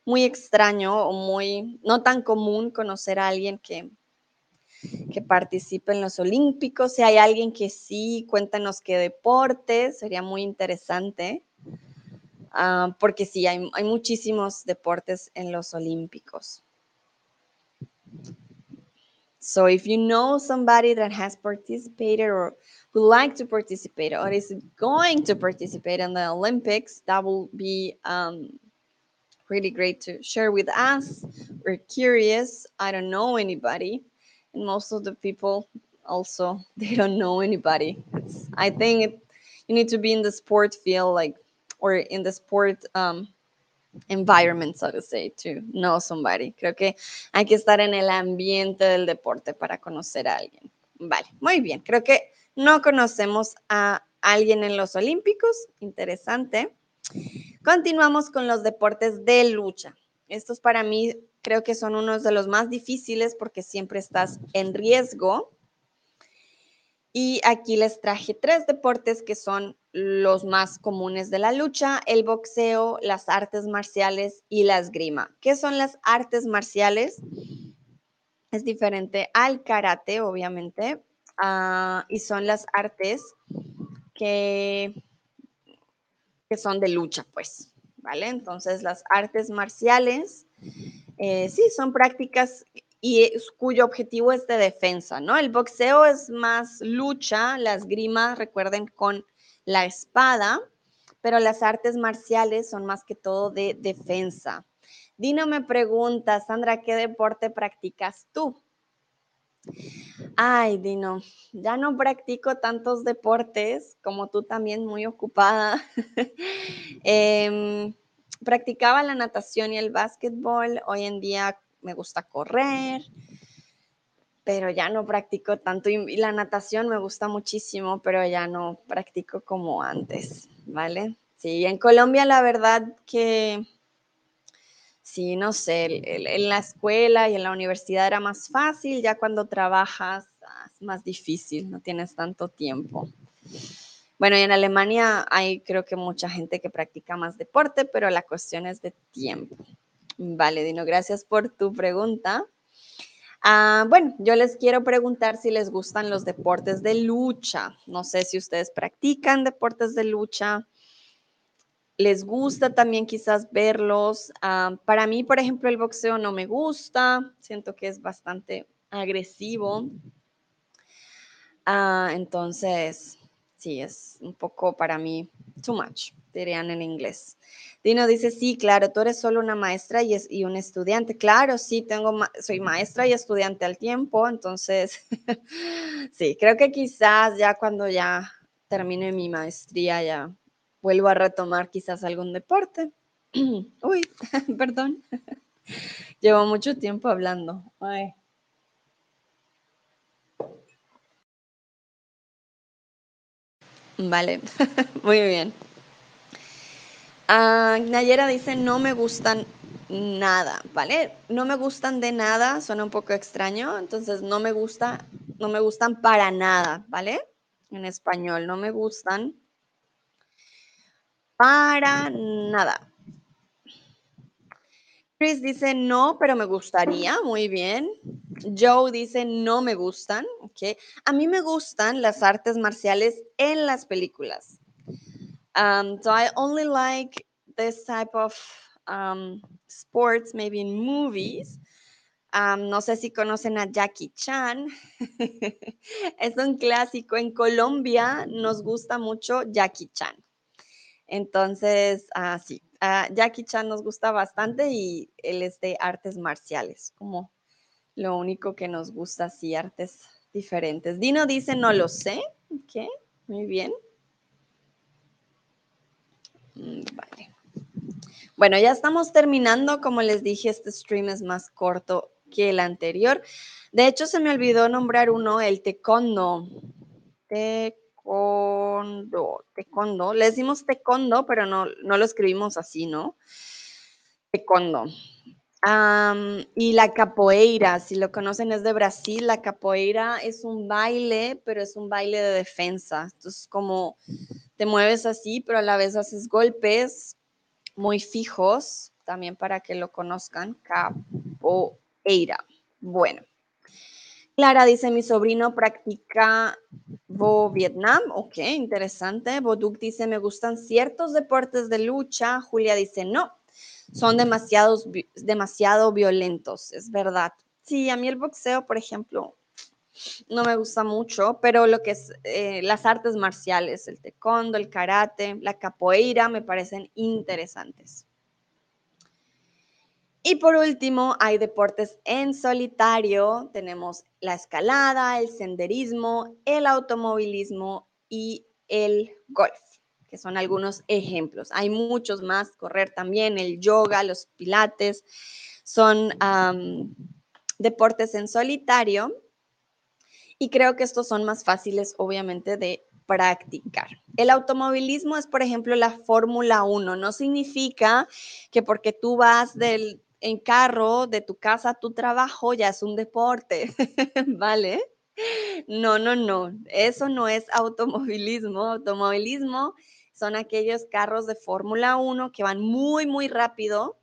A: muy extraño o muy, no tan común conocer a alguien que, que participe en los Olímpicos. Si hay alguien que sí, cuéntanos qué deporte, sería muy interesante. Ah, porque sí, hay, hay muchísimos deportes en los Olímpicos. So if you know somebody that has participated or would like to participate or is going to participate in the Olympics, that will be um, really great to share with us. We're curious. I don't know anybody most of the people also they don't know anybody. It's, i think it, you need to be in the sport field like or in the sport um, environment so to say to know somebody. Creo que hay que estar en el ambiente del deporte para conocer a alguien. Vale muy bien. Creo que no conocemos a alguien en los olímpicos. Interesante. Continuamos con los deportes de lucha. Estos para mí creo que son unos de los más difíciles porque siempre estás en riesgo. Y aquí les traje tres deportes que son los más comunes de la lucha, el boxeo, las artes marciales y la esgrima. ¿Qué son las artes marciales? Es diferente al karate, obviamente, ah, y son las artes que, que son de lucha, pues, ¿vale? Entonces, las artes marciales eh, sí, son prácticas y cuyo objetivo es de defensa, ¿no? El boxeo es más lucha, la esgrima, recuerden, con la espada, pero las artes marciales son más que todo de defensa. Dino me pregunta, Sandra, ¿qué deporte practicas tú? Ay, Dino, ya no practico tantos deportes como tú también, muy ocupada. eh, practicaba la natación y el básquetbol. Hoy en día me gusta correr, pero ya no practico tanto. Y la natación me gusta muchísimo, pero ya no practico como antes, ¿vale? Sí, en Colombia la verdad que sí, no sé, en la escuela y en la universidad era más fácil, ya cuando trabajas ah, es más difícil, no tienes tanto tiempo. Bueno, y en Alemania hay creo que mucha gente que practica más deporte, pero la cuestión es de tiempo. Vale, Dino, gracias por tu pregunta. Ah, bueno, yo les quiero preguntar si les gustan los deportes de lucha. No sé si ustedes practican deportes de lucha. ¿Les gusta también quizás verlos? Ah, para mí, por ejemplo, el boxeo no me gusta. Siento que es bastante agresivo. Ah, entonces, sí, es un poco para mí too much, dirían en inglés. Dino dice, sí, claro, tú eres solo una maestra y, es, y un estudiante. Claro, sí, tengo, soy maestra y estudiante al tiempo, entonces, sí, creo que quizás ya cuando ya termine mi maestría ya vuelvo a retomar quizás algún deporte. Uy, perdón. Llevo mucho tiempo hablando. Ay. Vale, muy bien. Ah, Nayera dice, no me gustan nada, ¿vale? No me gustan de nada, suena un poco extraño, entonces no me gusta, no me gustan para nada, ¿vale? En español, no me gustan para nada. Chris dice no, pero me gustaría, muy bien. Joe dice no me gustan. A mí me gustan las artes marciales en las películas. Um, so I only like this type of um, sports, maybe in movies. Um, no sé si conocen a Jackie Chan. es un clásico. En Colombia nos gusta mucho Jackie Chan. Entonces, ah, sí, Jackie Chan nos gusta bastante y él es de artes marciales, como lo único que nos gusta, así, artes diferentes. Dino dice, no lo sé. Ok, muy bien. Mm, vale. Bueno, ya estamos terminando. Como les dije, este stream es más corto que el anterior. De hecho, se me olvidó nombrar uno, el taekwondo. Taekwondo, taekwondo. Le decimos taekwondo, pero no, no lo escribimos así, ¿no? Taekwondo y la capoeira, si lo conocen, es de Brasil. La capoeira es un baile, pero es un baile de defensa. Entonces, como te mueves así, pero a la vez haces golpes muy fijos, también para que lo conozcan. Capoeira. Bueno. Clara dice, mi sobrino practica Bo Vietnam. Ok, interesante. Boduk dice, me gustan ciertos deportes de lucha. Julia dice, no, son demasiados, demasiado violentos, es verdad. Sí, a mí el boxeo, por ejemplo, no me gusta mucho, pero lo que es eh, las artes marciales, el taekwondo, el karate, la capoeira, me parecen interesantes. Y por último, hay deportes en solitario. Tenemos la escalada, el senderismo, el automovilismo y el golf que son algunos ejemplos. Hay muchos más, correr también, el yoga, los pilates, son deportes en solitario y creo que estos son más fáciles, obviamente, de practicar. El automovilismo es, por ejemplo, la Fórmula 1. No significa que porque tú vas del, en carro de tu casa a tu trabajo ya es un deporte, ¿vale? No, no, no. Eso no es automovilismo. Automovilismo son aquellos carros de Fórmula 1 que van muy, muy rápido.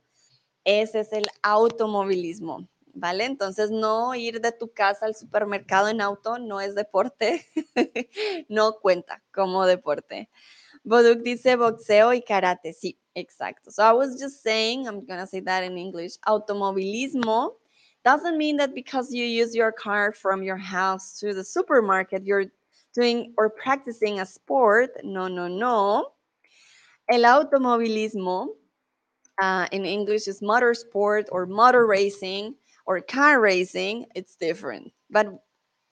A: Ese es el automovilismo, ¿vale? Entonces, no ir de tu casa al supermercado en auto no es deporte, no cuenta como deporte. Boduk dice boxeo y karate. Sí, exacto. So I was just saying, I'm going to say that in English, automovilismo doesn't mean that because you use your car from your house to the supermarket, you're doing or practicing a sport. No, no, no. El automovilismo uh, in English is motorsport or motor racing or car racing. It's different. But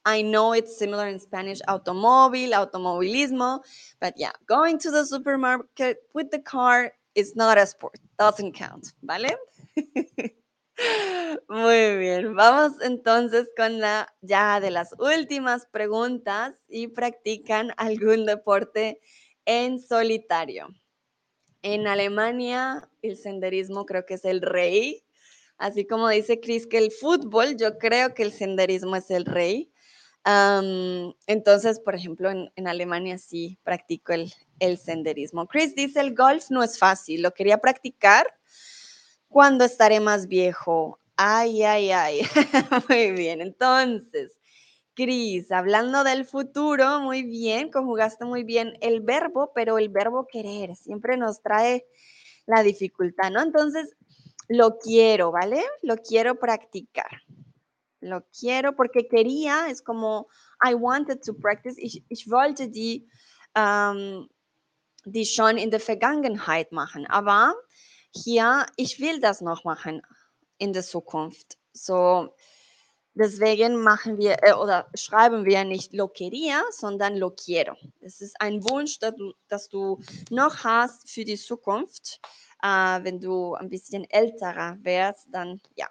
A: I know it's similar in Spanish, automóvil, automovilismo. But yeah, going to the supermarket with the car is not a sport. Doesn't count. ¿Vale? Muy bien, vamos entonces con la ya de las últimas preguntas y practican algún deporte en solitario. En Alemania el senderismo creo que es el rey, así como dice Chris que el fútbol, yo creo que el senderismo es el rey. Entonces, por ejemplo, en, Alemania sí practico el, senderismo. Chris dice el golf no es fácil, lo quería practicar, cuando estaré más viejo? Ay, ay, ay. muy bien. Entonces, Cris, hablando del futuro, muy bien, conjugaste muy bien el verbo, pero el verbo querer siempre nos trae la dificultad, ¿no? Entonces, lo quiero, ¿vale? Lo quiero practicar. Lo quiero porque quería, es como, I wanted to practice, ich, ich wollte die, um, die schon in der Vergangenheit machen, aber hier, ich will das noch machen in der Zukunft. So, deswegen machen wir äh, oder schreiben wir nicht lo quería, sondern lo quiero. Das ist ein Wunsch, dass du, dass du noch hast für die Zukunft. Äh, wenn du ein bisschen älterer wirst, dann ja,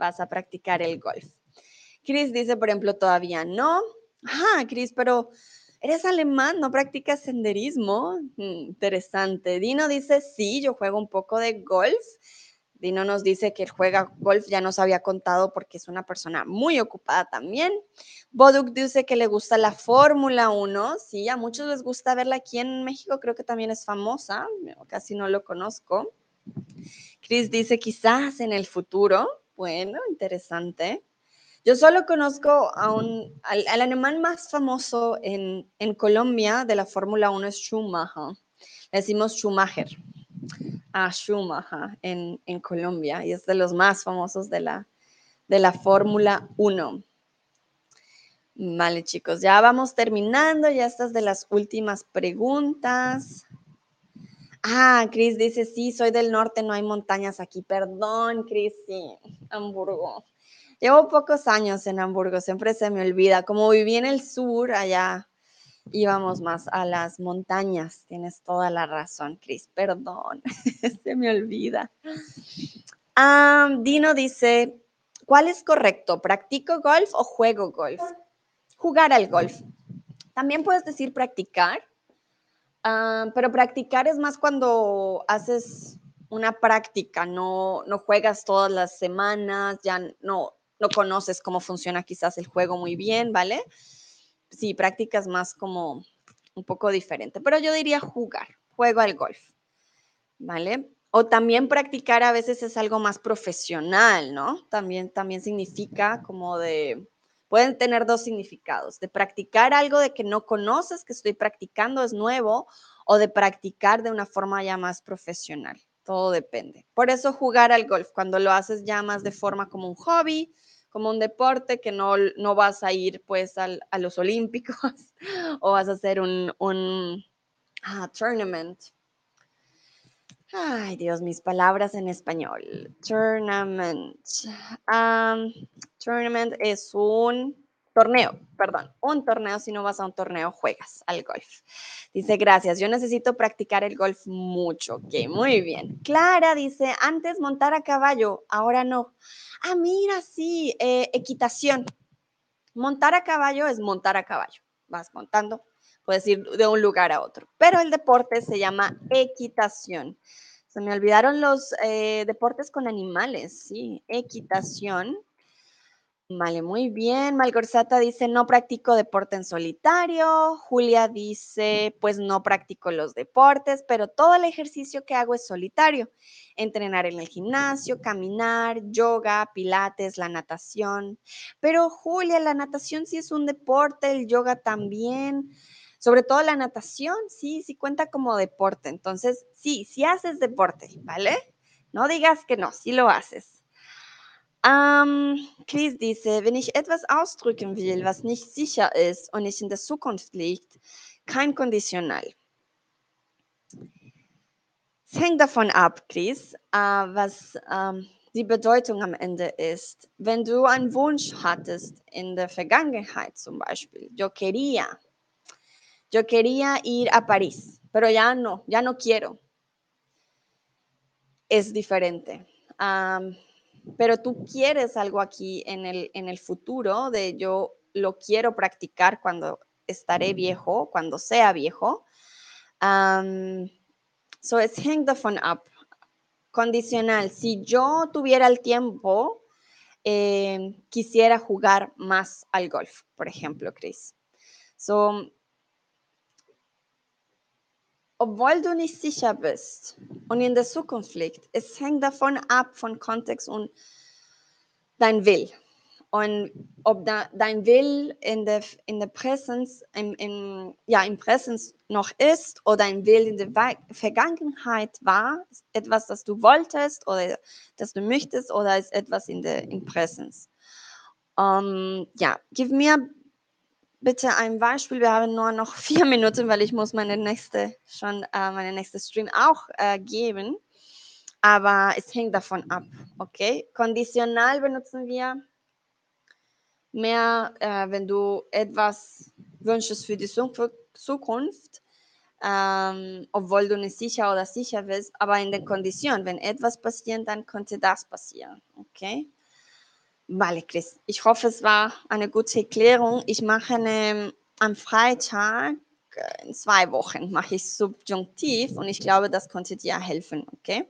A: vas a practicar el golf. Chris dice, por ejemplo, todavía no. Ah, Chris, pero ¿Eres alemán? ¿No practicas senderismo? Mm, interesante. Dino dice, sí, yo juego un poco de golf. Dino nos dice que juega golf, ya nos había contado porque es una persona muy ocupada también. Boduk dice que le gusta la Fórmula 1. Sí, a muchos les gusta verla aquí en México, creo que también es famosa, casi no lo conozco. Chris dice quizás en el futuro. Bueno, interesante. Yo solo conozco a un, al, alemán más famoso en, Colombia de la Fórmula 1 es Schumacher. Le decimos Schumacher. a Schumacher en, en, Colombia y es de los más famosos de la, de la Fórmula 1. Vale, chicos, ya vamos terminando, ya estas de las últimas preguntas. Ah, Cris dice, sí, soy del norte, no hay montañas aquí. Perdón, Cris, sí, Hamburgo. Llevo pocos años en Hamburgo, siempre se me olvida. Como viví en el sur, allá íbamos más a las montañas. Tienes toda la razón, Cris, perdón, se me olvida. Ah, Dino dice, ¿cuál es correcto? ¿Practico golf o juego golf? Jugar al golf. También puedes decir practicar Ah, pero practicar es más cuando haces una práctica, no, no juegas todas las semanas, ya no, no conoces cómo funciona quizás el juego muy bien, ¿vale? Sí, practicas más como un poco diferente, pero yo diría jugar, juego al golf, ¿vale? O también practicar a veces es algo más profesional, ¿no? También, también significa como de pueden tener dos significados, de practicar algo de que no conoces, que estoy practicando, es nuevo, o de practicar de una forma ya más profesional. Todo depende. Por eso jugar al golf, cuando lo haces ya más de forma como un hobby, como un deporte, que no, no vas a ir pues a los olímpicos o vas a hacer un, un ah, tournament Ay, Dios, mis palabras en español. Tournament. tournament es un torneo, perdón, un torneo. Si no vas a un torneo, juegas al golf. Dice, gracias, yo necesito practicar el golf mucho. Ok, muy bien. Clara dice, antes montar a caballo, ahora no. Ah, mira, sí, eh, equitación. Montar a caballo es montar a caballo. Vas montando, puedes ir de un lugar a otro. Pero el deporte se llama equitación. Se me olvidaron los eh, deportes con animales, sí, equitación. Vale, muy bien. Malgorzata dice, no practico deporte en solitario. Julia dice, pues no practico los deportes, pero todo el ejercicio que hago es solitario. Entrenar en el gimnasio, caminar, yoga, pilates, la natación. Pero Julia, la natación sí es un deporte, el yoga también. Sobre todo la natación, sí, sí cuenta como deporte. Entonces, sí, sí haces deporte, ¿vale? No digas que no, sí lo haces. Um, Chris dice, wenn ich etwas ausdrücken will, was nicht sicher ist und nicht in der Zukunft liegt, kein Konditional. Es hängt davon ab, Chris, uh, was um, die Bedeutung am Ende ist. Wenn du einen Wunsch hattest in der Vergangenheit zum Beispiel, yo quería, Yo quería ir a París, pero ya no, ya no quiero. Es diferente. pero tú quieres algo aquí en el, en el futuro de yo lo quiero practicar cuando estaré viejo, cuando sea viejo. so es hängt davon ab. Condicional. Si yo tuviera el tiempo, eh, quisiera jugar más al golf, por ejemplo, Chris. So, obwohl du nicht sicher bist und in der Zukunft liegt, es hängt davon ab, von Kontext und dein Will. Und ob da, dein Will in der, in der Präsenz, im, im, ja, im Präsenz noch ist oder dein Will in der Vergangenheit war, etwas, das du wolltest oder das du möchtest oder ist etwas in der in Präsenz. Um, ja, gib mir bitte ein Beispiel. Wir haben nur noch vier Minuten, weil ich muss meine nächste schon äh, meine nächste Stream auch äh, geben. Aber es hängt davon ab. Okay, konditional benutzen wir mehr, äh, wenn du etwas wünschst für die Zukunft, ähm, obwohl du nicht sicher oder sicher bist, aber in der Kondition, wenn etwas passiert, dann könnte das passieren. Okay. Vale, Chris. Ich hoffe, es war eine gute Erklärung. Ich mache eine, am Freitag äh, in zwei Wochen mache ich Subjunktiv und ich glaube, das konnte dir ¿ok?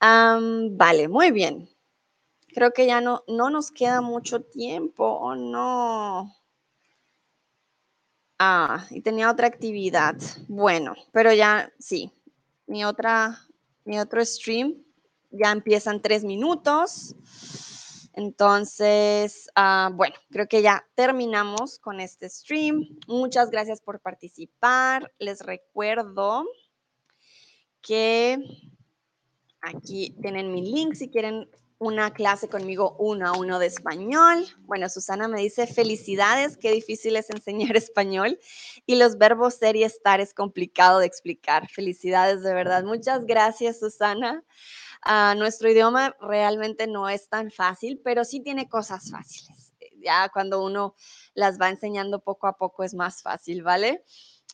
A: Um, vale, muy bien. Creo que ya no, no nos queda mucho tiempo, ¿o oh, no? Ah, y tenía otra actividad. Bueno, pero ya sí, mi otra, mi otro stream ya empieza en tres minutos. Entonces, ah, bueno, creo que ya terminamos con este stream. Muchas gracias por participar. Les recuerdo que Aquí tienen mi link si quieren una clase conmigo uno a uno de español. Bueno, Susana me dice, felicidades, qué difícil es enseñar español y los verbos ser y estar es complicado de explicar. Felicidades, de verdad. Muchas gracias, Susana. Uh, nuestro idioma realmente no es tan fácil, pero sí tiene cosas fáciles. Ya cuando uno las va enseñando poco a poco es más fácil, ¿vale?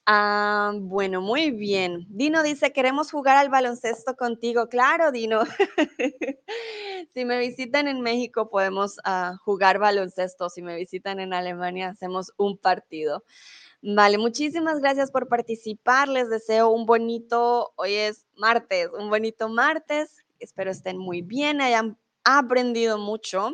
A: Ah, bueno, muy bien. Dino dice, queremos jugar al baloncesto contigo. Claro, Dino. si me visitan en México podemos uh, jugar baloncesto. Si me visitan en Alemania hacemos un partido. Vale, muchísimas gracias por participar. Les deseo un bonito, hoy es martes, un bonito martes. Espero estén muy bien, hayan aprendido mucho.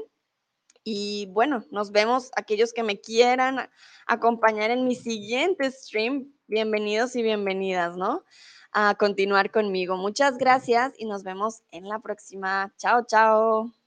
A: Y bueno, nos vemos aquellos que me quieran acompañar en mi siguiente stream. Bienvenidos y bienvenidas, ¿no? A continuar conmigo. Muchas gracias y nos vemos en la próxima. Chao, chao.